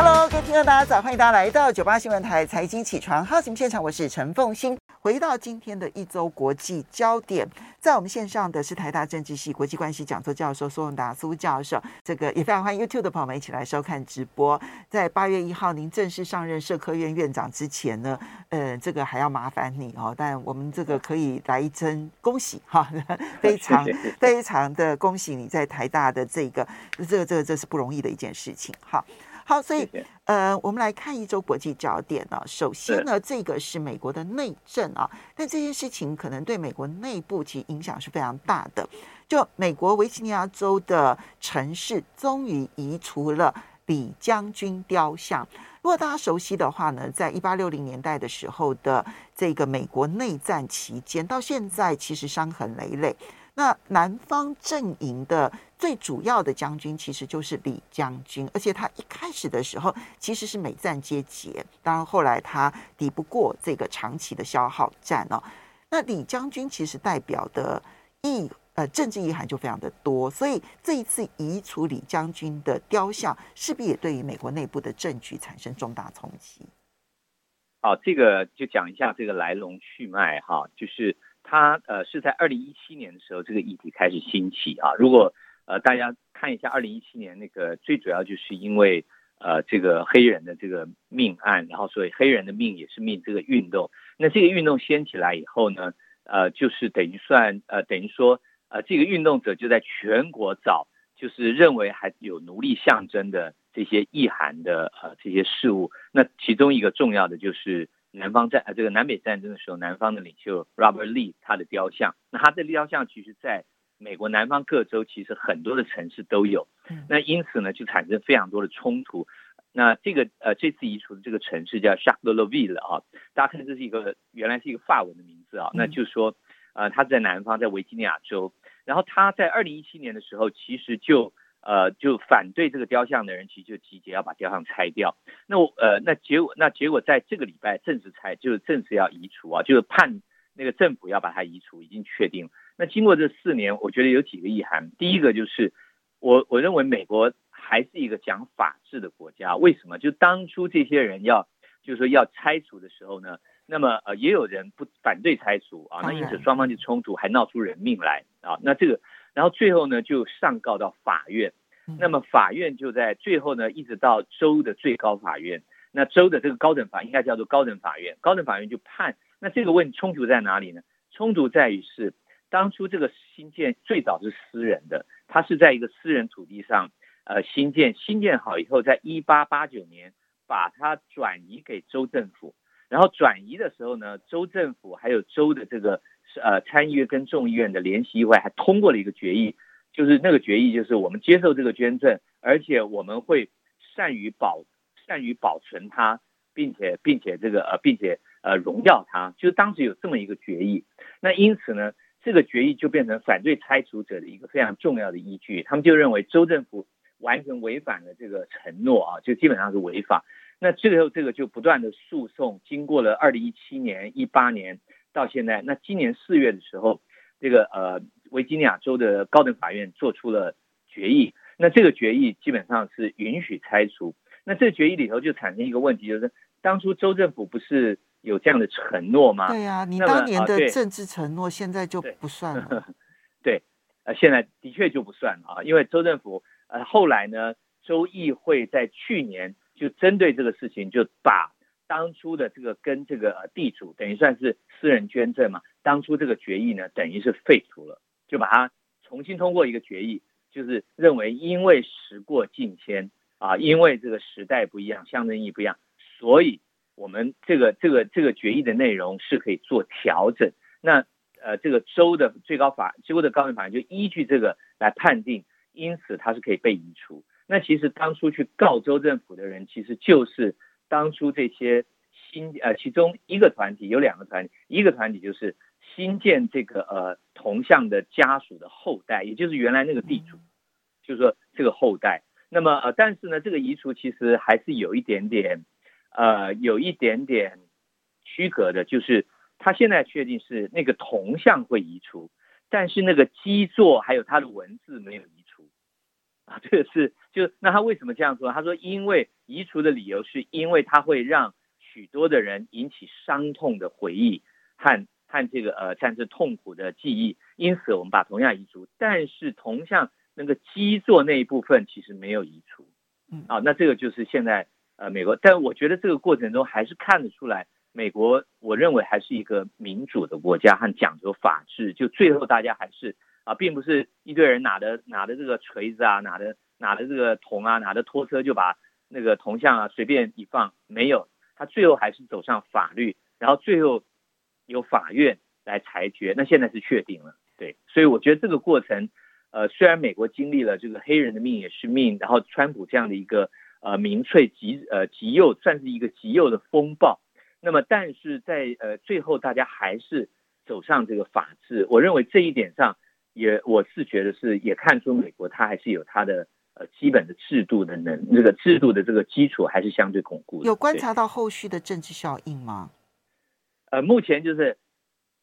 Hello，各位听众，大家早！欢迎大家来到九八新闻台《财经起床号》节目现场，我是陈凤欣。回到今天的一周国际焦点，在我们线上的是台大政治系国际关系讲座教授苏永达苏教授。这个也非常欢迎 YouTube 的朋友们一起来收看直播。在八月一号您正式上任社科院院长之前呢，呃，这个还要麻烦你哦。但我们这个可以来一声恭喜哈，非常 非常的恭喜你在台大的这个这个这个这是不容易的一件事情。好。好，所以呃，我们来看一周国际焦点呢、啊。首先呢，这个是美国的内政啊，但这件事情可能对美国内部其实影响是非常大的。就美国维吉尼亚州的城市终于移除了李将军雕像。如果大家熟悉的话呢，在一八六零年代的时候的这个美国内战期间，到现在其实伤痕累累。那南方阵营的最主要的将军其实就是李将军，而且他一开始的时候其实是美战皆捷，当然后来他抵不过这个长期的消耗战哦。那李将军其实代表的意呃政治意涵就非常的多，所以这一次移除李将军的雕像，势必也对于美国内部的政局产生重大冲击。好，这个就讲一下这个来龙去脉哈，就是。他呃是在二零一七年的时候，这个议题开始兴起啊。如果呃大家看一下二零一七年那个，最主要就是因为呃这个黑人的这个命案，然后所以黑人的命也是命这个运动。那这个运动掀起来以后呢，呃就是等于算呃等于说呃这个运动者就在全国找，就是认为还有奴隶象征的这些意涵的呃这些事物。那其中一个重要的就是。南方战呃，这个南北战争的时候，南方的领袖 Robert Lee 他的雕像，那他的雕像其实在美国南方各州其实很多的城市都有，那因此呢就产生非常多的冲突。那这个呃这次移除的这个城市叫 Charlevoix 啊，大家看这是一个原来是一个法文的名字啊，那就是说呃他在南方在维吉尼亚州，然后他在二零一七年的时候其实就。呃，就反对这个雕像的人，其实就集结要把雕像拆掉。那我呃，那结果那结果在这个礼拜正式拆，就是正式要移除啊，就是判那个政府要把它移除，已经确定。那经过这四年，我觉得有几个意涵。第一个就是我我认为美国还是一个讲法治的国家。为什么？就当初这些人要就是说要拆除的时候呢，那么呃也有人不反对拆除啊，那因此双方就冲突，还闹出人命来啊。那这个。然后最后呢，就上告到法院，那么法院就在最后呢，一直到州的最高法院，那州的这个高等法应该叫做高等法院，高等法院就判，那这个问题冲突在哪里呢？冲突在于是当初这个新建最早是私人的，它是在一个私人土地上，呃，新建，新建好以后，在一八八九年把它转移给州政府，然后转移的时候呢，州政府还有州的这个。呃，参议院跟众议院的联席议会还通过了一个决议，就是那个决议就是我们接受这个捐赠，而且我们会善于保善于保存它，并且并且这个呃，并且呃荣耀它，就是当时有这么一个决议。那因此呢，这个决议就变成反对拆除者的一个非常重要的依据。他们就认为州政府完全违反了这个承诺啊，就基本上是违法。那最后这个就不断的诉讼，经过了二零一七年、一八年。到现在，那今年四月的时候，这个呃维吉尼亚州的高等法院做出了决议，那这个决议基本上是允许拆除。那这个决议里头就产生一个问题，就是当初州政府不是有这样的承诺吗？对呀、啊，你当年的政治承诺现在就不算了。对，呃，现在的确就不算了啊，因为州政府呃后来呢，州议会在去年就针对这个事情就把。当初的这个跟这个地主等于算是私人捐赠嘛，当初这个决议呢，等于是废除了，就把它重新通过一个决议，就是认为因为时过境迁啊，因为这个时代不一样，象征意义不一样，所以我们这个这个这个决议的内容是可以做调整。那呃，这个州的最高法，州的高等法院就依据这个来判定，因此它是可以被移除。那其实当初去告州政府的人，其实就是。当初这些新呃，其中一个团体有两个团体，一个团体就是新建这个呃铜像的家属的后代，也就是原来那个地主，就是说这个后代。那么呃，但是呢，这个移除其实还是有一点点呃，有一点点区隔的，就是他现在确定是那个铜像会移除，但是那个基座还有它的文字没有移除 啊。这个是就那他为什么这样说？他说因为移除的理由是因为它会让许多的人引起伤痛的回忆和和这个呃战争痛苦的记忆，因此我们把铜像移除，但是铜像那个基座那一部分其实没有移除。嗯，啊，那这个就是现在呃美国，但我觉得这个过程中还是看得出来，美国我认为还是一个民主的国家和讲究法治，就最后大家还是啊，并不是一堆人拿着拿着这个锤子啊，拿着拿着这个铜啊，拿着拖车就把那个铜像啊随便一放，没有，他最后还是走上法律，然后最后由法院来裁决，那现在是确定了，对，所以我觉得这个过程。呃，虽然美国经历了这个黑人的命也是命，然后川普这样的一个呃民粹极呃极右，算是一个极右的风暴，那么但是在呃最后大家还是走上这个法治，我认为这一点上也我是觉得是也看出美国它还是有它的呃基本的制度的能这个制度的这个基础还是相对巩固的。有观察到后续的政治效应吗？呃，目前就是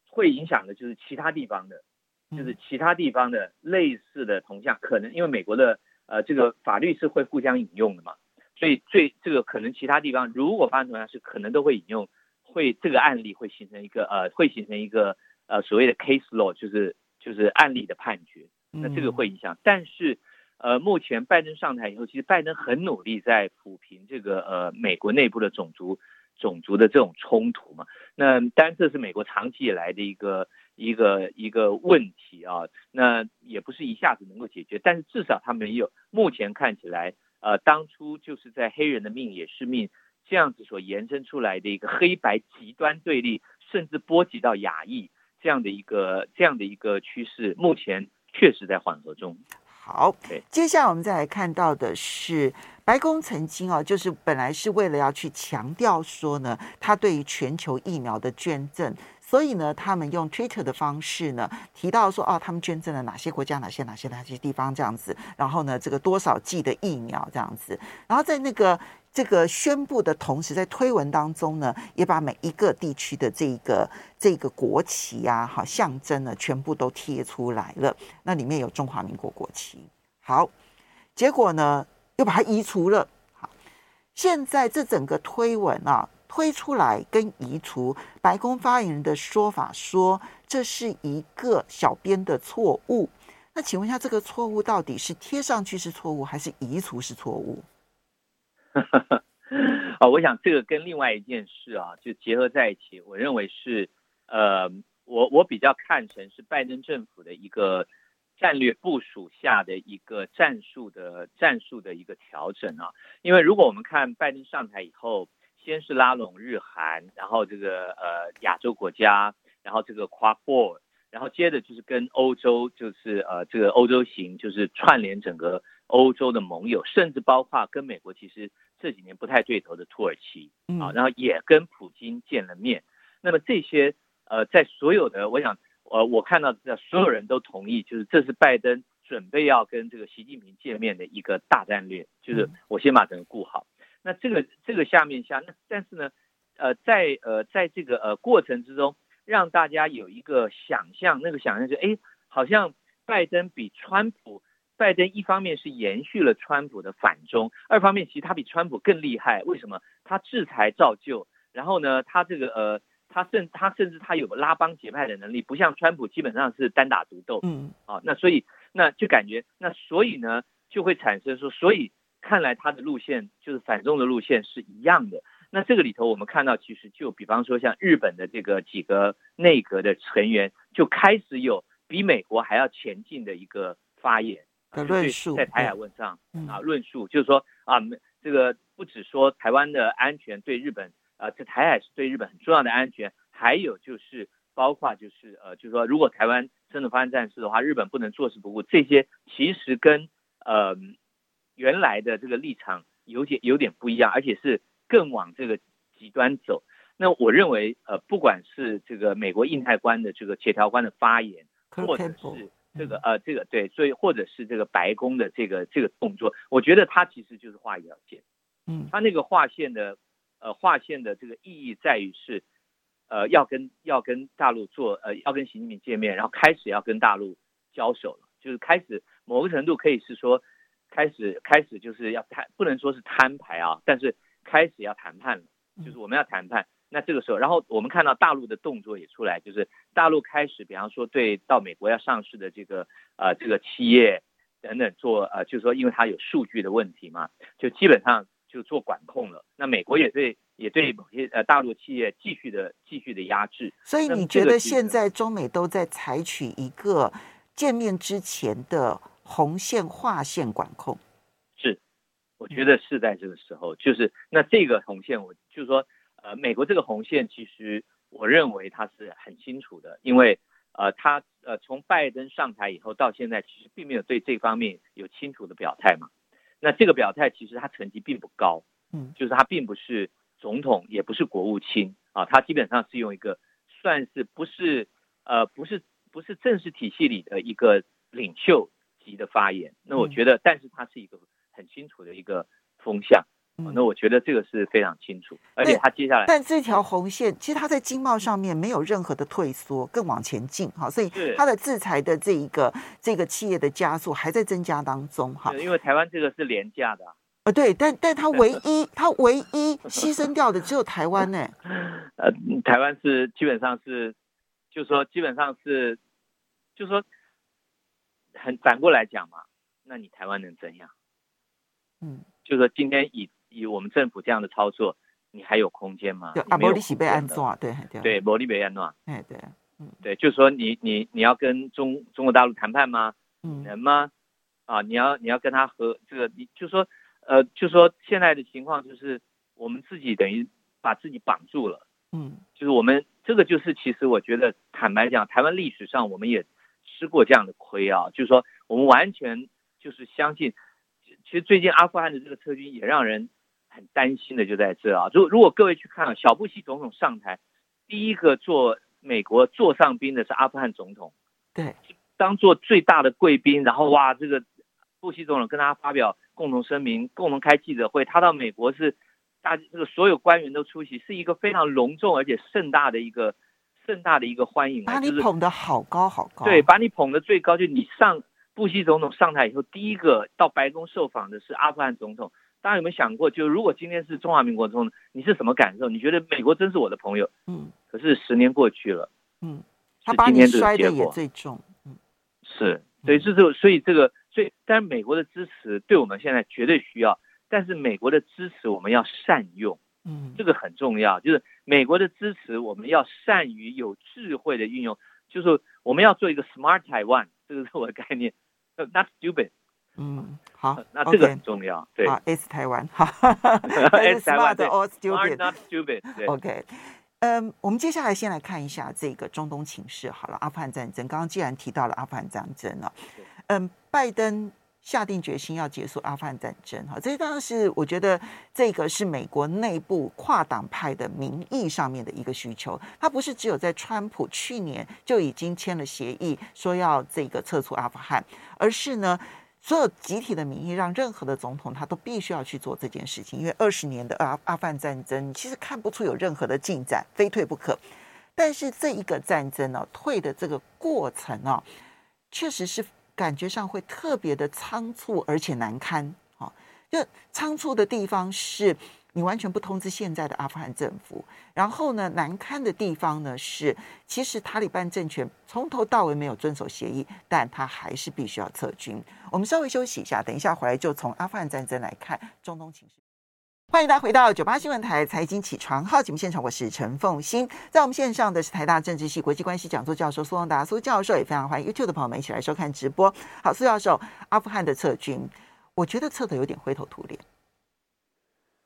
会影响的就是其他地方的。就是其他地方的类似的同向，可能因为美国的呃这个法律是会互相引用的嘛，所以最这个可能其他地方如果发生同样是可能都会引用，会这个案例会形成一个呃会形成一个呃所谓的 case law，就是就是案例的判决，那这个会影响。但是呃目前拜登上台以后，其实拜登很努力在抚平这个呃美国内部的种族种族的这种冲突嘛，那当然这是美国长期以来的一个。一个一个问题啊，那也不是一下子能够解决，但是至少他没有。目前看起来，呃，当初就是在黑人的命也是命这样子所延伸出来的一个黑白极端对立，甚至波及到亚裔这样的一个这样的一个趋势，目前确实在缓和中。好，接下来我们再来看到的是，白宫曾经啊，就是本来是为了要去强调说呢，他对于全球疫苗的捐赠。所以呢，他们用 Twitter 的方式呢，提到说，哦，他们捐赠了哪些国家、哪些、哪些、哪些地方这样子。然后呢，这个多少剂的疫苗这样子。然后在那个这个宣布的同时，在推文当中呢，也把每一个地区的这个这个国旗呀、啊，好象征呢，全部都贴出来了。那里面有中华民国国旗。好，结果呢，又把它移除了。好，现在这整个推文啊。推出来跟移除，白宫发言人的说法说，这是一个小编的错误。那请问一下，这个错误到底是贴上去是错误，还是移除是错误？啊，我想这个跟另外一件事啊，就结合在一起。我认为是，呃，我我比较看成是拜登政府的一个战略部署下的一个战术的战术的一个调整啊。因为如果我们看拜登上台以后。先是拉拢日韩，然后这个呃亚洲国家，然后这个 Quad，然后接着就是跟欧洲，就是呃这个欧洲行，就是串联整个欧洲的盟友，甚至包括跟美国其实这几年不太对头的土耳其啊，然后也跟普京见了面。那么这些呃在所有的，我想呃我看到的所有人都同意，就是这是拜登准备要跟这个习近平见面的一个大战略，就是我先把整个顾好。那这个这个下面下，那但是呢，呃，在呃在这个呃过程之中，让大家有一个想象，那个想象就是，哎，好像拜登比川普，拜登一方面是延续了川普的反中，二方面其实他比川普更厉害。为什么？他制裁造就，然后呢，他这个呃，他甚他甚至他有拉帮结派的能力，不像川普基本上是单打独斗。嗯，啊，那所以那就感觉，那所以呢，就会产生说，所以。看来他的路线就是反中的路线是一样的。那这个里头，我们看到其实就比方说像日本的这个几个内阁的成员就开始有比美国还要前进的一个发言的论述，在台海问上啊论述，就是说啊，这个不只说台湾的安全对日本啊，这台海是对日本很重要的安全，还有就是包括就是呃，就是说如果台湾真的发生战事的话，日本不能坐视不顾。这些其实跟呃。原来的这个立场有点有点不一样，而且是更往这个极端走。那我认为，呃，不管是这个美国印太官的这个协调官的发言，或者是这个呃这个对，所以或者是这个白宫的这个这个动作，我觉得他其实就是画一条线。嗯，他那个画线的呃画线的这个意义在于是，呃要跟要跟大陆做呃要跟习近平见面，然后开始要跟大陆交手了，就是开始某个程度可以是说开始开始就是要谈，不能说是摊牌啊，但是开始要谈判了，就是我们要谈判。那这个时候，然后我们看到大陆的动作也出来，就是大陆开始，比方说对到美国要上市的这个呃这个企业等等做呃，就是说因为它有数据的问题嘛，就基本上就做管控了。那美国也对也对某些呃大陆企业继续的继续的压制。所以你觉得现在中美都在采取一个见面之前的红线划线管控？是，我觉得是在这个时候，就是那这个红线，我就是说。呃，美国这个红线其实我认为它是很清楚的，因为呃，他呃从拜登上台以后到现在，其实并没有对这方面有清楚的表态嘛。那这个表态其实他成绩并不高，嗯，就是他并不是总统，也不是国务卿啊，他基本上是用一个算是不是呃不是不是正式体系里的一个领袖级的发言。那我觉得，但是他是一个很清楚的一个风向。嗯、那我觉得这个是非常清楚，而且他接下来，但这条红线其实他在经贸上面没有任何的退缩，更往前进哈，所以他的制裁的这一个这个企业的加速还在增加当中哈。因为台湾这个是廉价的，呃，对，但但他唯 一他唯一牺牲掉的只有台湾呢。呃，台湾是基本上是，就是说基本上是，就是说很反过来讲嘛，那你台湾能怎样？嗯，就是说今天以。以我们政府这样的操作，你还有空间吗？啊，莫里西被安装，对对对，莫里被安装，哎对，嗯对，就是说你你你要跟中中国大陆谈判吗？嗯，能吗？啊，你要你要跟他和这个，你就说呃，就说现在的情况就是我们自己等于把自己绑住了，嗯，就是我们这个就是其实我觉得坦白讲，台湾历史上我们也吃过这样的亏啊，就是说我们完全就是相信，其实最近阿富汗的这个撤军也让人。很担心的就在这啊！如如果各位去看啊，小布希总统上台，第一个做美国座上宾的是阿富汗总统，对，当做最大的贵宾，然后哇，这个布希总统跟他发表共同声明，共同开记者会，他到美国是大这个所有官员都出席，是一个非常隆重而且盛大的一个盛大的一个欢迎，把你捧得好高好高，对，把你捧得最高，就你上布希总统上台以后，第一个到白宫受访的是阿富汗总统。大家有没有想过，就如果今天是中华民国中，你是什么感受？你觉得美国真是我的朋友？嗯，可是十年过去了，嗯，他把你摔的也最重，嗯，是，所以这就所以这个，所以，但是美国的支持对我们现在绝对需要，但是美国的支持我们要善用，嗯，这个很重要，就是美国的支持我们要善于有智慧的运用，就是我们要做一个 smart Taiwan，这个是我的概念，not stupid。嗯，好，那这个很重要。对，啊，S 台湾，哈，S 台湾 or stupid, not stupid。OK，嗯，我们接下来先来看一下这个中东情势。好了，阿富汗战争，刚刚既然提到了阿富汗战争了，嗯，拜登下定决心要结束阿富汗战争，哈，这当然是我觉得这个是美国内部跨党派的民意上面的一个需求。他不是只有在川普去年就已经签了协议说要这个撤出阿富汗，而是呢。所有集体的名义让任何的总统他都必须要去做这件事情，因为二十年的阿阿富汗战争其实看不出有任何的进展，非退不可。但是这一个战争呢，退的这个过程啊，确实是感觉上会特别的仓促而且难堪啊。就仓促的地方是。你完全不通知现在的阿富汗政府，然后呢，难堪的地方呢是，其实塔利班政权从头到尾没有遵守协议，但他还是必须要撤军。我们稍微休息一下，等一下回来就从阿富汗战争来看中东情势。欢迎大家回到九八新闻台财经起床号节目现场，我是陈凤欣，在我们线上的是台大政治系国际关系讲座教授苏宏达苏教授，也非常欢迎 YouTube 的朋友们一起来收看直播。好，苏教授，阿富汗的撤军，我觉得撤得有点灰头土脸。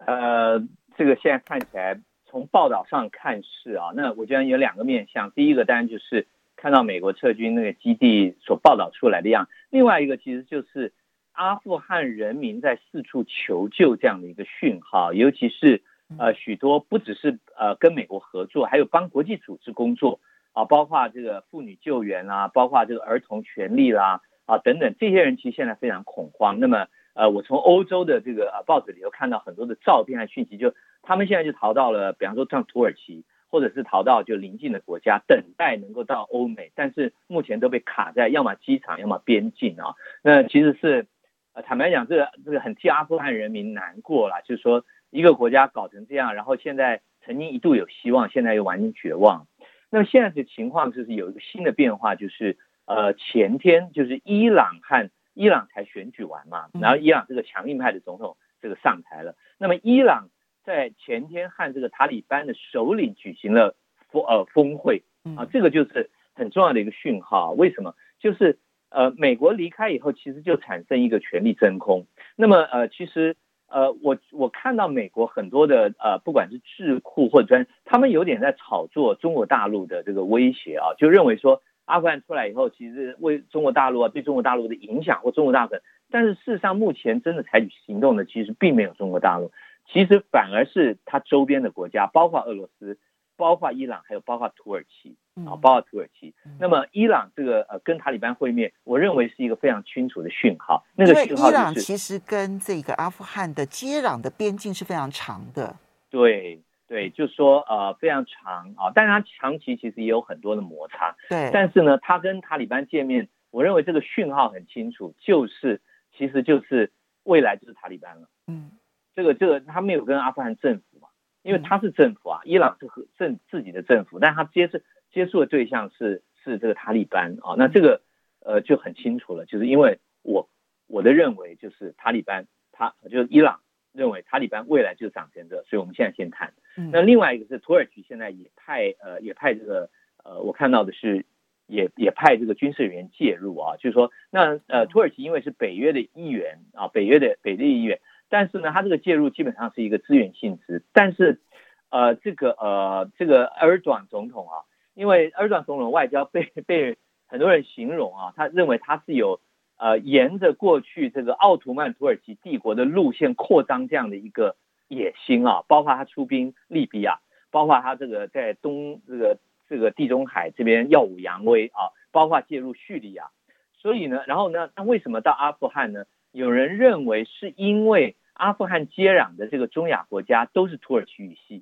呃，这个现在看起来，从报道上看是啊，那我觉得有两个面向。第一个当然就是看到美国撤军那个基地所报道出来的样，另外一个其实就是阿富汗人民在四处求救这样的一个讯号，尤其是呃许多不只是呃跟美国合作，还有帮国际组织工作啊，包括这个妇女救援啦，包括这个儿童权利啦啊等等，这些人其实现在非常恐慌。那么。呃，我从欧洲的这个呃报纸里头看到很多的照片和讯息，就他们现在就逃到了，比方说像土耳其，或者是逃到就邻近的国家，等待能够到欧美，但是目前都被卡在要么机场，要么边境啊。那其实是，呃，坦白讲，这个这个很替阿富汗人民难过了，就是说一个国家搞成这样，然后现在曾经一度有希望，现在又完全绝望。那么现在的情况就是有一个新的变化，就是呃前天就是伊朗和伊朗才选举完嘛，然后伊朗这个强硬派的总统这个上台了。那么伊朗在前天和这个塔利班的首领举行了峰呃峰会啊，这个就是很重要的一个讯号。为什么？就是呃美国离开以后，其实就产生一个权力真空。那么呃其实。呃，我我看到美国很多的呃，不管是智库或者专，他们有点在炒作中国大陆的这个威胁啊，就认为说阿富汗出来以后，其实为中国大陆啊，对中国大陆的影响或中国大陆，但是事实上目前真的采取行动的其实并没有中国大陆，其实反而是它周边的国家，包括俄罗斯。包括伊朗，还有包括土耳其啊，包括土耳其。那么伊朗这个呃跟塔利班会面，我认为是一个非常清楚的讯号。那个讯号就是，伊朗其实跟这个阿富汗的接壤的边境是非常长的。对对，就是说呃非常长啊，但是它长期其实也有很多的摩擦。对，但是呢，他跟塔利班见面，我认为这个讯号很清楚，就是其实就是未来就是塔利班了。嗯，这个这个他没有跟阿富汗政府嘛。因为他是政府啊，伊朗是和政自己的政府，但他接触接触的对象是是这个塔利班啊，那这个呃就很清楚了，就是因为我我的认为就是塔利班，他就是伊朗认为塔利班未来就是掌权者，所以我们现在先谈。那另外一个是土耳其现在也派呃也派这个呃我看到的是也也派这个军事人员介入啊，就是说那呃土耳其因为是北约的一员啊，北约的北约的一员。但是呢，他这个介入基本上是一个资源性质。但是，呃，这个呃，这个埃尔多安总统啊，因为埃尔多安总统外交被被很多人形容啊，他认为他是有呃沿着过去这个奥图曼土耳其帝国的路线扩张这样的一个野心啊，包括他出兵利比亚，包括他这个在东这个这个地中海这边耀武扬威啊，包括介入叙利亚。所以呢，然后呢，那为什么到阿富汗呢？有人认为是因为。阿富汗接壤的这个中亚国家都是土耳其语系，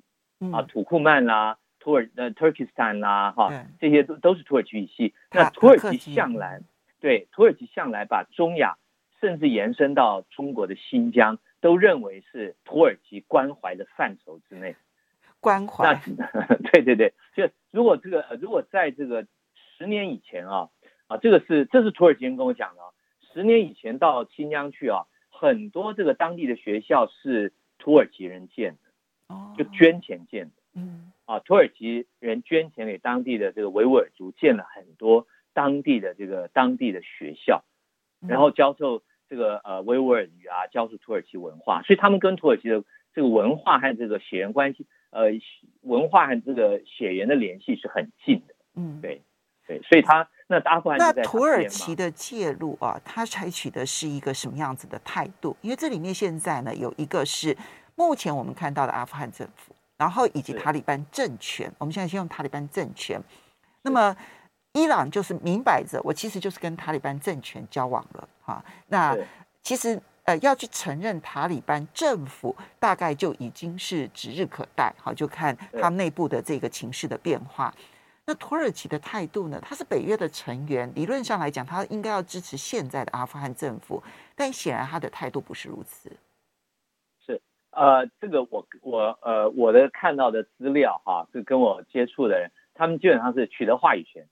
啊，土库曼啦，土耳呃 Turkestan 啦，哈，这些都都是土耳其语系。那土耳其向来对土耳其向来把中亚甚至延伸到中国的新疆，都认为是土耳其关怀的范畴之内。关怀。那 对对对，就如果这个如果在这个十年以前啊啊，这个是这是土耳其人跟我讲的，啊十年以前到新疆去啊。很多这个当地的学校是土耳其人建的，就捐钱建的，嗯，啊，土耳其人捐钱给当地的这个维吾尔族建了很多当地的这个当地的学校，然后教授这个呃维吾尔语啊，教授土耳其文化，所以他们跟土耳其的这个文化和这个血缘关系，呃，文化和这个血缘的联系是很近的，嗯，对，对，所以他。那阿富汗那土耳其的介入啊，他采取的是一个什么样子的态度？因为这里面现在呢，有一个是目前我们看到的阿富汗政府，然后以及塔利班政权。我们现在先用塔利班政权。那么伊朗就是明摆着，我其实就是跟塔利班政权交往了哈。那其实呃要去承认塔利班政府，大概就已经是指日可待。好，就看他们内部的这个情势的变化。那土耳其的态度呢？他是北约的成员，理论上来讲，他应该要支持现在的阿富汗政府，但显然他的态度不是如此。是，呃，这个我我呃我的看到的资料哈，是跟我接触的人，他们基本上是取得话语权。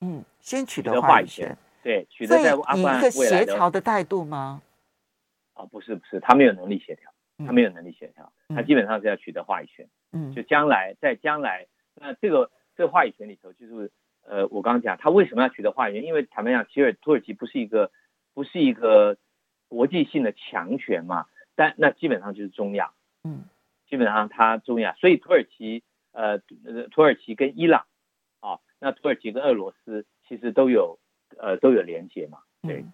嗯，先取得话语权，对，取得在阿富汗协调的态度吗？啊、哦，不是不是，他没有能力协调，他没有能力协调，嗯、他基本上是要取得话语权。嗯，就将来在将来，那这个。这个话语权里头，就是呃，我刚刚讲他为什么要取得话语权？因为坦白讲，其实土耳其不是一个不是一个国际性的强权嘛，但那基本上就是中亚，嗯，基本上它中亚，所以土耳其呃，土耳其跟伊朗啊，那土耳其跟俄罗斯其实都有呃都有连接嘛，对。嗯、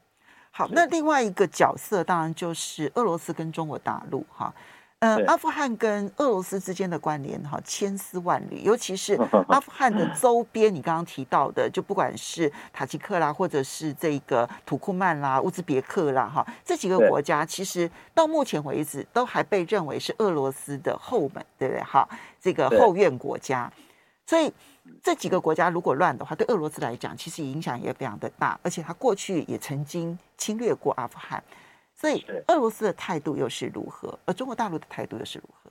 好，那另外一个角色当然就是俄罗斯跟中国大陆哈。呃，阿富汗跟俄罗斯之间的关联哈，千丝万缕，尤其是 阿富汗的周边，你刚刚提到的，就不管是塔吉克啦，或者是这个土库曼啦、乌兹别克啦，哈，这几个国家其实到目前为止都还被认为是俄罗斯的后门，对不对？哈，这个后院国家。所以这几个国家如果乱的话，对俄罗斯来讲，其实影响也非常的大。而且他过去也曾经侵略过阿富汗，所以俄罗斯的态度又是如何？而中国大陆的态度又是如何？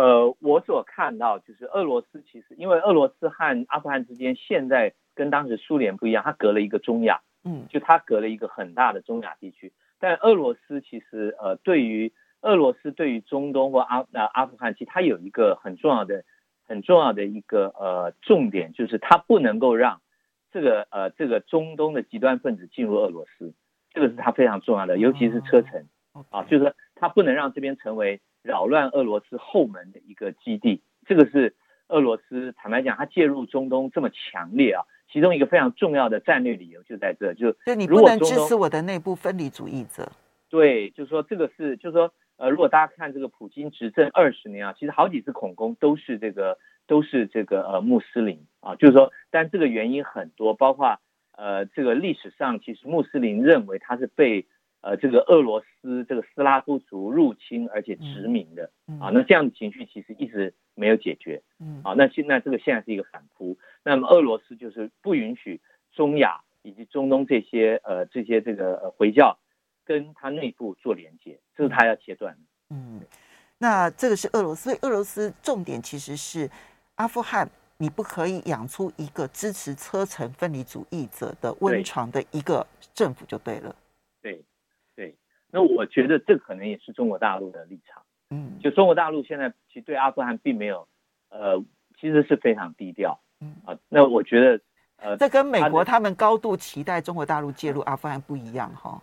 呃，我所看到就是俄罗斯其实因为俄罗斯和阿富汗之间现在跟当时苏联不一样，它隔了一个中亚，嗯，就它隔了一个很大的中亚地区。但俄罗斯其实呃，对于俄罗斯对于中东或阿呃阿富汗，其实它有一个很重要的。很重要的一个呃重点就是，它不能够让这个呃这个中东的极端分子进入俄罗斯，这个是它非常重要的，尤其是车臣啊，就是它不能让这边成为扰乱俄罗斯后门的一个基地。这个是俄罗斯坦白讲，它介入中东这么强烈啊，其中一个非常重要的战略理由就在这，就就你不能支持我的内部分离主义者。对，就是说这个是，就是说。呃，如果大家看这个普京执政二十年啊，其实好几次恐攻都是这个都是这个呃穆斯林啊，就是说，但这个原因很多，包括呃这个历史上其实穆斯林认为他是被呃这个俄罗斯这个斯拉夫族入侵而且殖民的啊，那这样的情绪其实一直没有解决，嗯，啊，那现在这个现在是一个反扑，那么俄罗斯就是不允许中亚以及中东这些呃这些这个呃回教。跟他内部做连接，这是他要切断的。嗯，那这个是俄罗斯，所以俄罗斯重点其实是阿富汗，你不可以养出一个支持车臣分离主义者的温床的一个政府就对了。对，对。那我觉得这可能也是中国大陆的立场。嗯，就中国大陆现在其实对阿富汗并没有，呃，其实是非常低调。嗯啊，那我觉得，呃，这跟美国他们高度期待中国大陆介入阿富汗不一样哈。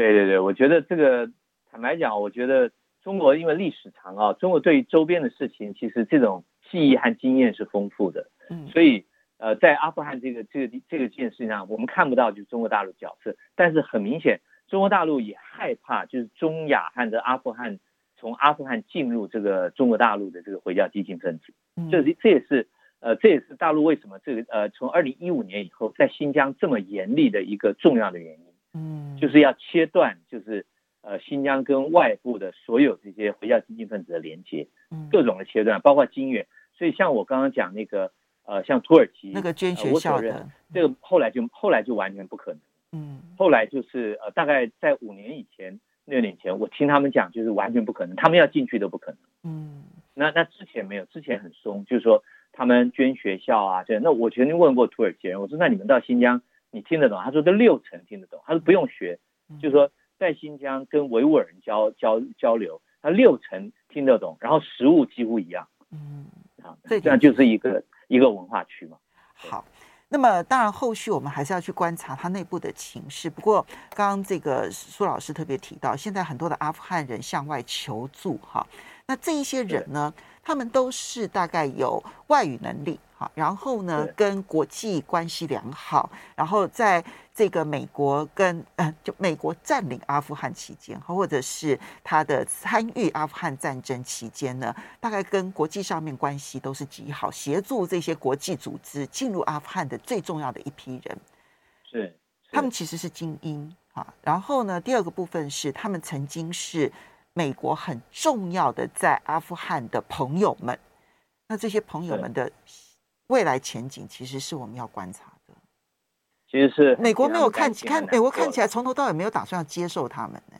对对对，我觉得这个坦白讲，我觉得中国因为历史长啊，中国对于周边的事情，其实这种记忆和经验是丰富的。嗯，所以呃，在阿富汗这个这个这个件事情上，我们看不到就是中国大陆角色，但是很明显，中国大陆也害怕就是中亚和的阿富汗从阿富汗进入这个中国大陆的这个回教激进分子。嗯，这这也是呃这也是大陆为什么这个呃从二零一五年以后在新疆这么严厉的一个重要的原因。嗯，就是要切断，就是呃，新疆跟外部的所有这些回教激进分子的连接，嗯，各种的切断，包括金援。所以像我刚刚讲那个，呃，像土耳其那个捐学校的，这个后来就后来就完全不可能。嗯，后来就是呃，大概在五年以前、六年前，我听他们讲，就是完全不可能，他们要进去都不可能。嗯，那那之前没有，之前很松，就是说他们捐学校啊，这那我曾经问过土耳其人，我说那你们到新疆？你听得懂？他说这六成听得懂。他说不用学，就是说在新疆跟维吾尔人交交交流，他六成听得懂，然后食物几乎一样。嗯，啊，这样就是一个一个文化区嘛。好，那么当然后续我们还是要去观察他内部的情势。不过刚刚这个苏老师特别提到，现在很多的阿富汗人向外求助，哈，那这一些人呢，他们都是大概有外语能力哈。然后呢，跟国际关系良好，然后在这个美国跟呃，就美国占领阿富汗期间，或者是他的参与阿富汗战争期间呢，大概跟国际上面关系都是极好，协助这些国际组织进入阿富汗的最重要的一批人。是，是他们其实是精英啊。然后呢，第二个部分是他们曾经是美国很重要的在阿富汗的朋友们。那这些朋友们的。未来前景其实是我们要观察的。其实是美国没有看看美国看起来从头到尾没有打算要接受他们呢。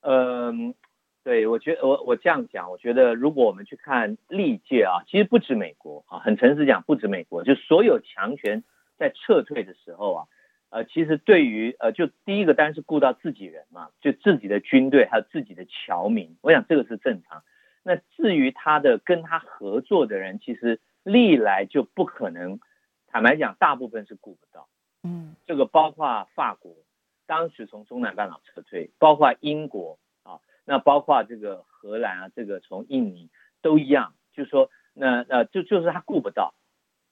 嗯，对，我觉得我我这样讲，我觉得如果我们去看历届啊，其实不止美国啊，很诚实讲，不止美国，就所有强权在撤退的时候啊，呃，其实对于呃，就第一个当然是顾到自己人嘛，就自己的军队还有自己的侨民，我想这个是正常。那至于他的跟他合作的人，其实。历来就不可能，坦白讲，大部分是顾不到。嗯，这个包括法国，当时从中南半岛撤退，包括英国啊，那包括这个荷兰啊，这个从印尼都一样，就是说，那呃，就就是他顾不到，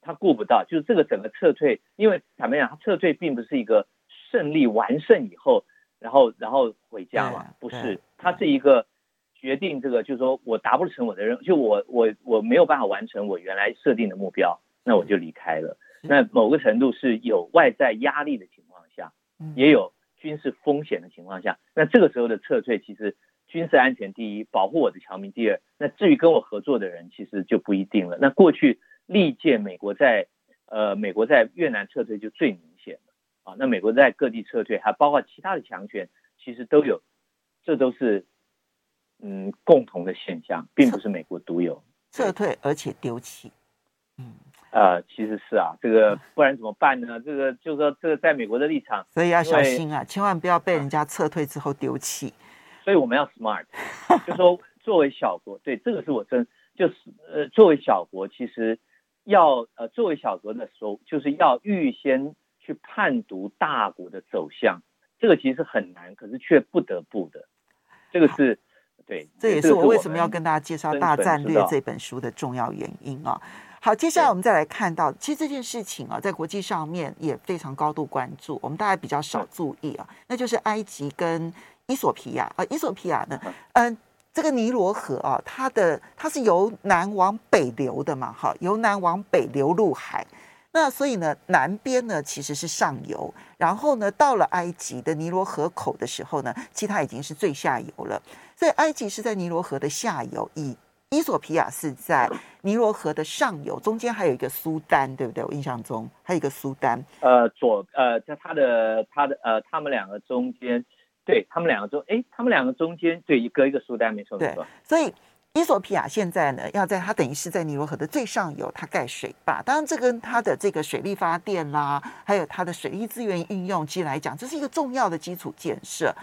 他顾不到，就是这个整个撤退，因为坦白讲，他撤退并不是一个胜利完胜以后，然后然后回家嘛，不是，他是一个。决定这个就是说我达不成我的任务，就我我我没有办法完成我原来设定的目标，那我就离开了。那某个程度是有外在压力的情况下，也有军事风险的情况下，那这个时候的撤退其实军事安全第一，保护我的侨民第二。那至于跟我合作的人，其实就不一定了。那过去历届美国在呃美国在越南撤退就最明显了啊。那美国在各地撤退，还包括其他的强权，其实都有，这都是嗯共同的现象，并不是美国独有。撤退而且丢弃，嗯。呃，其实是啊，这个不然怎么办呢？这个就是说，这个在美国的立场，所以要小心啊，千万不要被人家撤退之后丢弃。所以我们要 smart，就说作为小国，对，这个是我真就是呃，作为小国，其实要呃，作为小国的时候，就是要预先去判读大国的走向，这个其实很难，可是却不得不的，这个是对，这也是我为什么要跟大家介绍《大战略》这本书的重要原因啊。好，接下来我们再来看到，其实这件事情啊，在国际上面也非常高度关注，我们大概比较少注意啊，那就是埃及跟伊索比亚啊，伊索比亚呢，嗯，这个尼罗河啊，它的它是由南往北流的嘛，哈，由南往北流入海，那所以呢，南边呢其实是上游，然后呢，到了埃及的尼罗河口的时候呢，其实它已经是最下游了，所以埃及是在尼罗河的下游，以伊索皮亚是在尼罗河的上游，中间还有一个苏丹，对不对？我印象中还有一个苏丹。呃，左呃，在它的它的呃，他们两个中间，对他们两个中，哎，他们两个中间对，隔一个苏丹，没错没错。所以伊索比亚现在呢，要在它等于是在尼罗河的最上游，它盖水坝。当然，这跟它的这个水力发电啦，还有它的水利资源运用机来讲，这是一个重要的基础建设。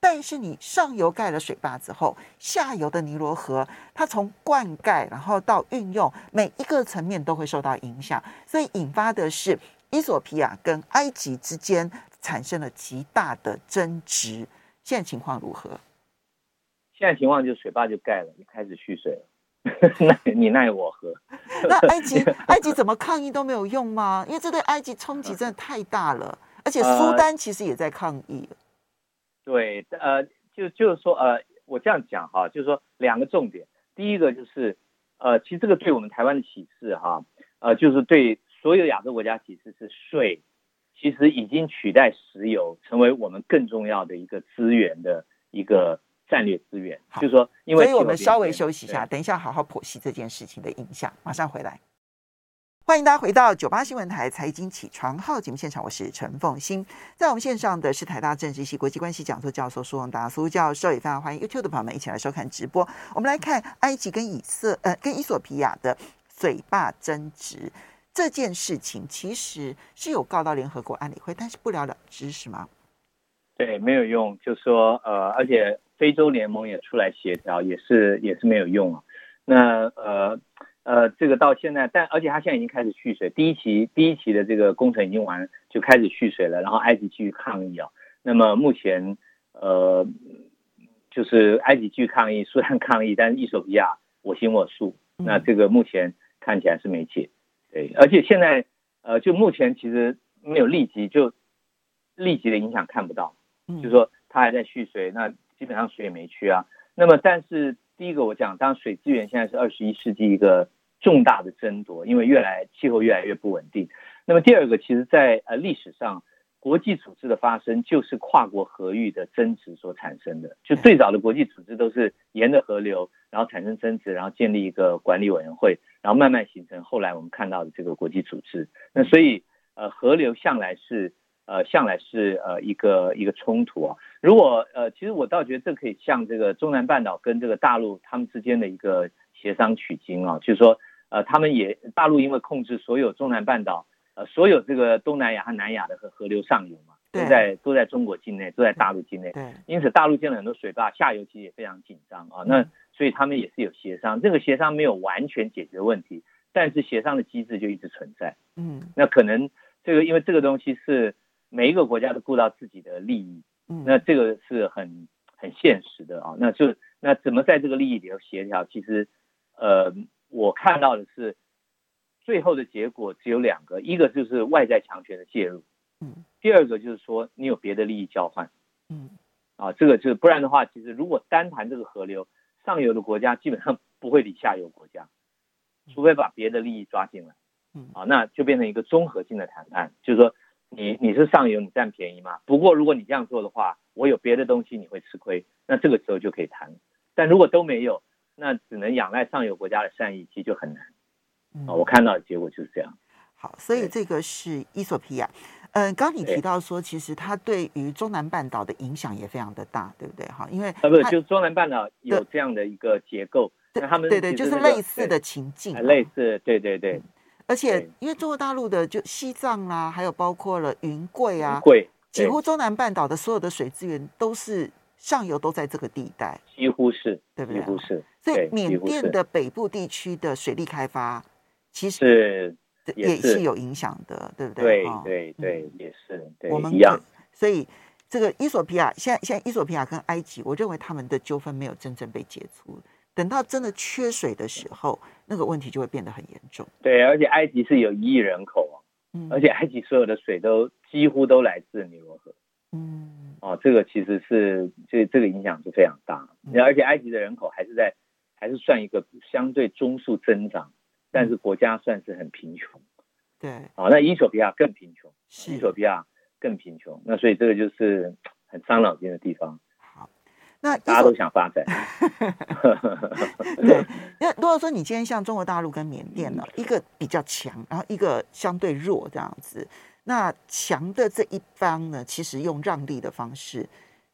但是你上游盖了水坝之后，下游的尼罗河，它从灌溉然后到运用，每一个层面都会受到影响，所以引发的是伊索比亚跟埃及之间产生了极大的争执。现在情况如何？现在情况就是水坝就盖了，就开始蓄水了，那你奈我何？那埃及埃及怎么抗议都没有用吗？因为这对埃及冲击真的太大了，而且苏丹其实也在抗议。对，呃，就就是说，呃，我这样讲哈，就是说两个重点，第一个就是，呃，其实这个对我们台湾的启示哈，呃，就是对所有亚洲国家启示是水，其实已经取代石油，成为我们更重要的一个资源的一个战略资源。就是说，因为所以我们稍微休息一下，等一下好好剖析这件事情的影响，马上回来。欢迎大家回到九八新闻台财经起床号节目现场，我是陈凤欣。在我们线上的是台大政治系国际关系讲座教授苏宏达苏教授，也非常欢迎 YouTube 的朋友们一起来收看直播。我们来看埃及跟以色呃跟伊索比亚的水坝争执这件事情，其实是有告到联合国安理会，但是不了了之，是吗？对，没有用，就说呃，而且非洲联盟也出来协调，也是也是没有用啊。那呃。呃，这个到现在，但而且他现在已经开始蓄水，第一期第一期的这个工程已经完，就开始蓄水了。然后埃及继续抗议啊。那么目前，呃，就是埃及继续抗议，苏丹抗议，但是衣索比亚我行我素。那这个目前看起来是没解。对，而且现在，呃，就目前其实没有立即就立即的影响看不到，就是说它还在蓄水，那基本上水也没去啊。那么但是第一个我讲，当然水资源现在是二十一世纪一个。重大的争夺，因为越来气候越来越不稳定。那么第二个，其实在呃历史上，国际组织的发生就是跨国河域的争执所产生的。就最早的国际组织都是沿着河流，然后产生争执，然后建立一个管理委员会，然后慢慢形成后来我们看到的这个国际组织。那所以呃河流向来是呃向来是呃一个一个冲突啊。如果呃其实我倒觉得这可以向这个中南半岛跟这个大陆他们之间的一个协商取经啊，就是说。呃，他们也大陆因为控制所有中南半岛，呃，所有这个东南亚和南亚的河河流上游嘛，都在都在中国境内，都在大陆境内。对，因此大陆建了很多水坝，下游其实也非常紧张啊。那所以他们也是有协商，这个协商没有完全解决问题，但是协商的机制就一直存在。嗯，那可能这个因为这个东西是每一个国家都顾到自己的利益，嗯，那这个是很很现实的啊。那就那怎么在这个利益里头协调？其实，呃。我看到的是，最后的结果只有两个，一个就是外在强权的介入，嗯，第二个就是说你有别的利益交换，嗯，啊，这个就是不然的话，其实如果单谈这个河流，上游的国家基本上不会理下游国家，除非把别的利益抓进来，嗯，啊，那就变成一个综合性的谈判，就是说你你是上游你占便宜嘛，不过如果你这样做的话，我有别的东西你会吃亏，那这个时候就可以谈。但如果都没有，那只能仰赖上游国家的善意，其实就很难。嗯，我看到的结果就是这样。好，所以这个是伊索比亚。嗯，刚刚你提到说，其实它对于中南半岛的影响也非常的大，对不对？哈，因为呃，不是，就是中南半岛有这样的一个结构，那他们对对，就是类似的情境，类似，对对对。而且因为中国大陆的就西藏啦，还有包括了云贵啊，贵，几乎中南半岛的所有的水资源都是上游都在这个地带，几乎是，对不对？几乎是。所以缅甸的北部地区的水利开发，其实是。也是有影响的，对不对？对对对，也是。对，我们一样。所以这个伊索比亚，现在现在伊索比亚跟埃及，我认为他们的纠纷没有真正被解除。等到真的缺水的时候，那个问题就会变得很严重。对，而且埃及是有一亿人口，嗯，而且埃及所有的水都几乎都来自尼罗河。嗯，哦，这个其实是这这个影响是非常大。而且埃及的人口还是在还是算一个相对中速增长。但是国家算是很贫穷，对，啊，那伊索比亚更贫穷，伊索比亚更贫穷，那所以这个就是很伤脑筋的地方。好，那大家都想发展，对，那如果说你今天像中国大陆跟缅甸呢，一个比较强，然后一个相对弱这样子，那强的这一方呢，其实用让利的方式，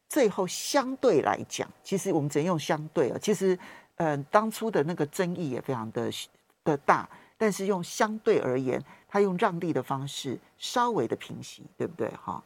最后相对来讲，其实我们只能用相对啊，其实，嗯、呃，当初的那个争议也非常的。的大，但是用相对而言，它用让利的方式稍微的平息，对不对？哈，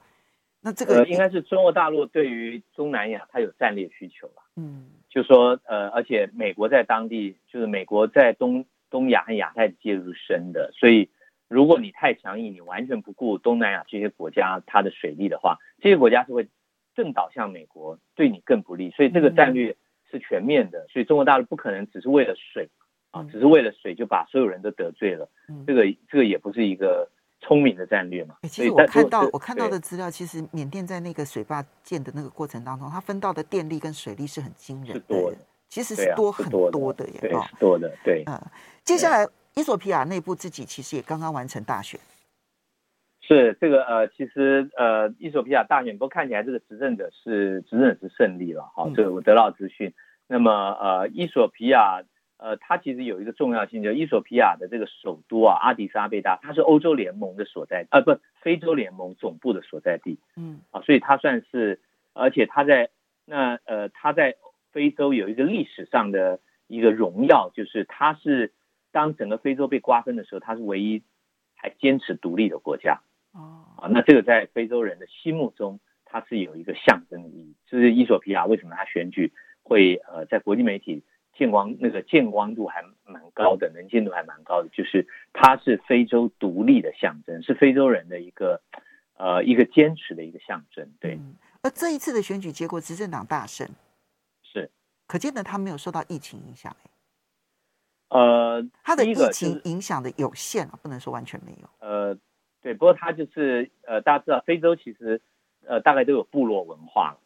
那这个、呃、应该是中国大陆对于东南亚，它有战略需求吧？嗯，就说呃，而且美国在当地，就是美国在东东亚和亚太介入深的，所以如果你太强硬，你完全不顾东南亚这些国家它的水利的话，这些国家是会更倒向美国，对你更不利。所以这个战略是全面的，嗯、所以中国大陆不可能只是为了水。啊，只是为了水就把所有人都得罪了，嗯、这个这个也不是一个聪明的战略嘛。欸、其实我看到我看到的资料，其实缅甸在那个水坝建的那个过程当中，它分到的电力跟水利是很惊人的，多的其实是多很多的耶，对，是多的，对。嗯，接下来伊索皮亚内部自己其实也刚刚完成大选，是这个呃，其实呃，伊索皮亚大选，不过看起来这个执政者是执政者是胜利了，哈、嗯，这个我得到资讯。那么呃，伊索皮亚。呃，它其实有一个重要性，就是伊索比亚的这个首都啊，阿迪斯阿贝达，它是欧洲联盟的所在，呃，不，非洲联盟总部的所在地。嗯，啊，所以它算是，而且它在那呃，它在非洲有一个历史上的一个荣耀，就是它是当整个非洲被瓜分的时候，它是唯一还坚持独立的国家。哦，啊，那这个在非洲人的心目中，它是有一个象征意义。就是伊索比亚为什么它选举会呃在国际媒体。见光那个见光度还蛮高的，能见度还蛮高的，就是它是非洲独立的象征，是非洲人的一个呃一个坚持的一个象征。对，嗯、而这一次的选举结果，执政党大胜，是可见的，他没有受到疫情影响。呃，他的疫情影响的有限啊，不能说完全没有。呃，对，不过他就是呃，大家知道非洲其实呃大概都有部落文化。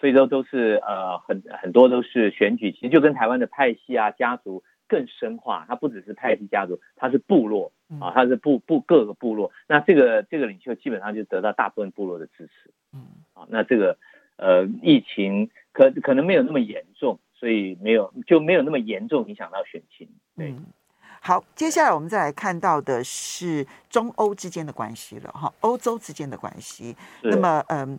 非洲都是呃很很多都是选举，其实就跟台湾的派系啊家族更深化，它不只是派系家族，它是部落啊，它是部部各个部落。那这个这个领袖基本上就得到大部分部落的支持，嗯，啊，那这个呃疫情可可能没有那么严重，所以没有就没有那么严重影响到选情。对，嗯，好，接下来我们再来看到的是中欧之间的关系了哈，欧洲之间的关系。那么嗯。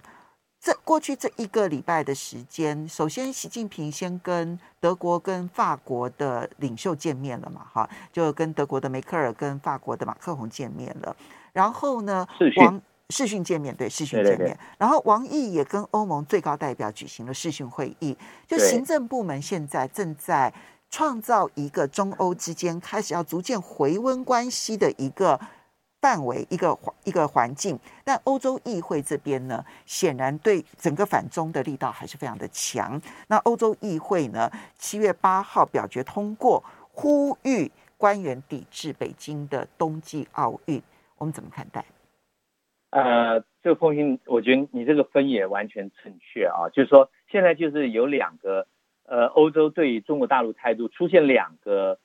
这过去这一个礼拜的时间，首先习近平先跟德国跟法国的领袖见面了嘛，哈，就跟德国的梅克尔跟法国的马克宏见面了。然后呢，王视讯见面，对，视讯见面。对对对。然后王毅也跟欧盟最高代表举行了视讯会议。就行政部门现在正在创造一个中欧之间开始要逐渐回温关系的一个。范围一个环一个环境，但欧洲议会这边呢，显然对整个反中的力道还是非常的强。那欧洲议会呢，七月八号表决通过，呼吁官员抵制北京的冬季奥运。我们怎么看待？呃，这个风信，我觉得你这个分也完全正确啊。就是说，现在就是有两个，呃，欧洲对于中国大陆态度出现两个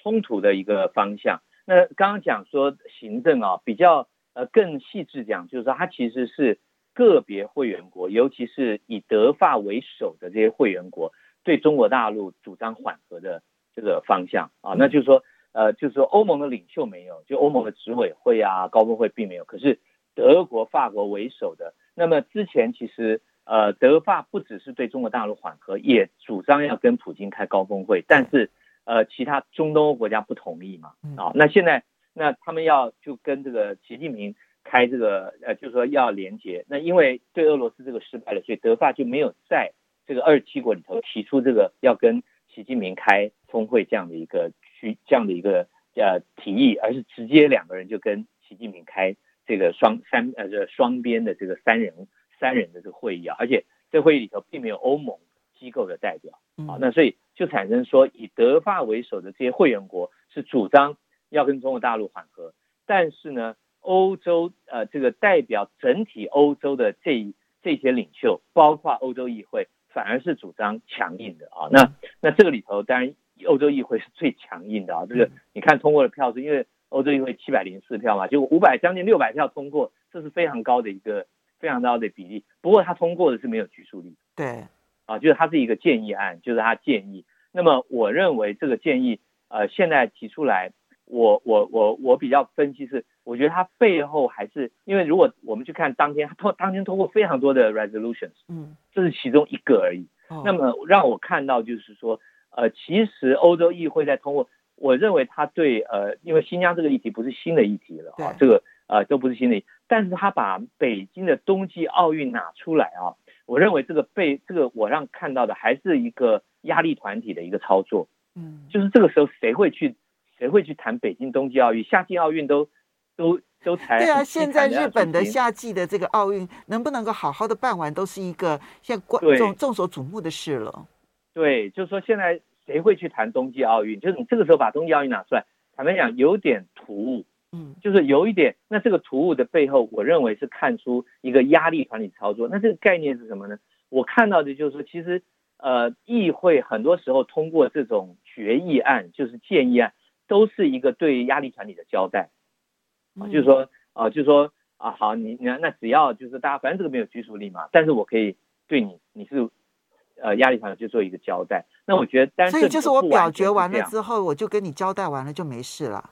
冲突的一个方向。那刚刚讲说行政啊，比较呃更细致讲，就是说它其实是个别会员国，尤其是以德法为首的这些会员国，对中国大陆主张缓和的这个方向啊，那就是说，呃，就是说欧盟的领袖没有，就欧盟的执委会啊、高峰会并没有，可是德国、法国为首的，那么之前其实呃，德法不只是对中国大陆缓和，也主张要跟普京开高峰会，但是呃，其他中东欧国家不同意嘛，啊，那现在那他们要就跟这个习近平。开这个呃，就是说要连接，那因为对俄罗斯这个失败了，所以德法就没有在这个二十七国里头提出这个要跟习近平开峰会这样的一个去这样的一个呃提议，而是直接两个人就跟习近平开这个双三呃这双边的这个三人三人的这个会议啊，而且这会议里头并没有欧盟机构的代表啊，那所以就产生说以德法为首的这些会员国是主张要跟中国大陆缓和，但是呢。欧洲呃，这个代表整体欧洲的这这些领袖，包括欧洲议会，反而是主张强硬的啊。那那这个里头，当然欧洲议会是最强硬的啊。这个你看通过的票数，因为欧洲议会七百零四票嘛，就五百将近六百票通过，这是非常高的一个非常高的比例。不过它通过的是没有拘束力，对啊，就是它是一个建议案，就是它建议。那么我认为这个建议呃，现在提出来，我我我我比较分析是。我觉得它背后还是因为，如果我们去看当天，他通当天通过非常多的 resolutions，嗯，这是其中一个而已。哦、那么让我看到就是说，呃，其实欧洲议会在通过，我认为他对呃，因为新疆这个议题不是新的议题了啊，这个呃都不是新的，但是他把北京的冬季奥运拿出来啊，我认为这个被这个我让看到的还是一个压力团体的一个操作，嗯，就是这个时候谁会去谁会去谈北京冬季奥运、夏季奥运都。都都才对啊！现在日本的夏季的这个奥运能不能够好好的办完，都是一个现在观众众所瞩目的事了。对，就是说现在谁会去谈冬季奥运？就是你这个时候把冬季奥运拿出来，坦白讲有点突兀。嗯，就是有一点。那这个突兀的背后，我认为是看出一个压力团体操作。那这个概念是什么呢？我看到的就是说，其实呃，议会很多时候通过这种决议案，就是建议案，都是一个对压力团体的交代。啊，就是说，啊，就是说，啊，好，你那那只要就是大家反正这个没有拘束力嘛，但是我可以对你，你是呃压力团体就做一个交代。那我觉得，但是所以就是我表决完了之后，我就跟你交代完了就没事了。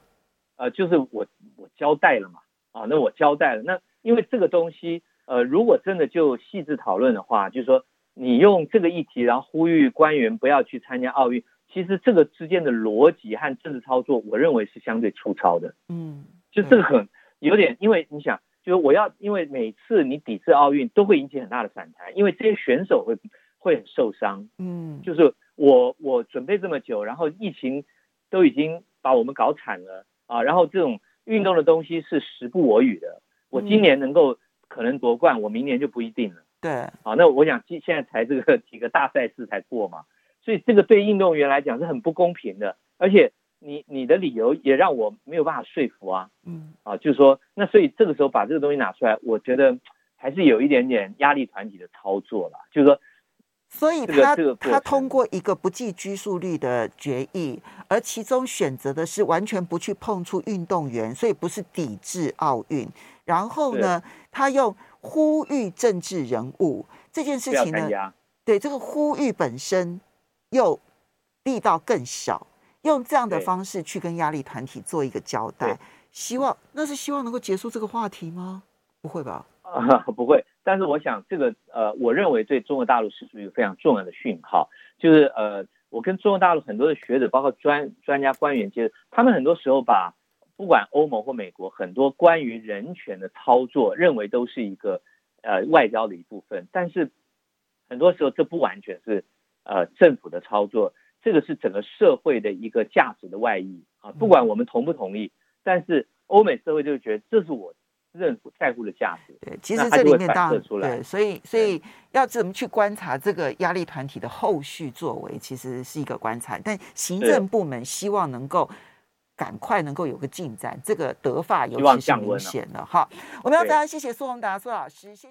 呃，就是我我交代了嘛，啊，那我交代了。那因为这个东西，呃，如果真的就细致讨论的话，就是说你用这个议题，然后呼吁官员不要去参加奥运，其实这个之间的逻辑和政治操作，我认为是相对粗糙的。嗯。就这个很有点，因为你想，就是我要，因为每次你抵制奥运都会引起很大的反弹，因为这些选手会会很受伤。嗯，就是我我准备这么久，然后疫情都已经把我们搞惨了啊，然后这种运动的东西是时不我与的，我今年能够可能夺冠，我明年就不一定了。对，啊，那我想现现在才这个几个大赛事才过嘛，所以这个对运动员来讲是很不公平的，而且。你你的理由也让我没有办法说服啊，嗯，啊，就是说，那所以这个时候把这个东西拿出来，我觉得还是有一点点压力团体的操作了，就是说，所以他他通过一个不计拘束力的决议，而其中选择的是完全不去碰触运动员，所以不是抵制奥运，然后呢，他用呼吁政治人物这件事情呢，对这个呼吁本身又力道更小。用这样的方式去跟压力团体做一个交代，希望那是希望能够结束这个话题吗？不会吧？啊，不会。但是我想这个呃，我认为对中国大陆是属于一个非常重要的讯号，就是呃，我跟中国大陆很多的学者，包括专专家官员，其实他们很多时候把不管欧盟或美国很多关于人权的操作，认为都是一个呃外交的一部分，但是很多时候这不完全是呃政府的操作。这个是整个社会的一个价值的外溢啊，不管我们同不同意，但是欧美社会就觉得这是我政府在乎的价值。对，其实这里面当然对，所以所以要怎么去观察这个压力团体的后续作为，其实是一个观察。但行政部门希望能够赶快能够有个进展，这个德法尤其是明显的哈。我们要非常谢谢苏宏达苏老师，谢谢。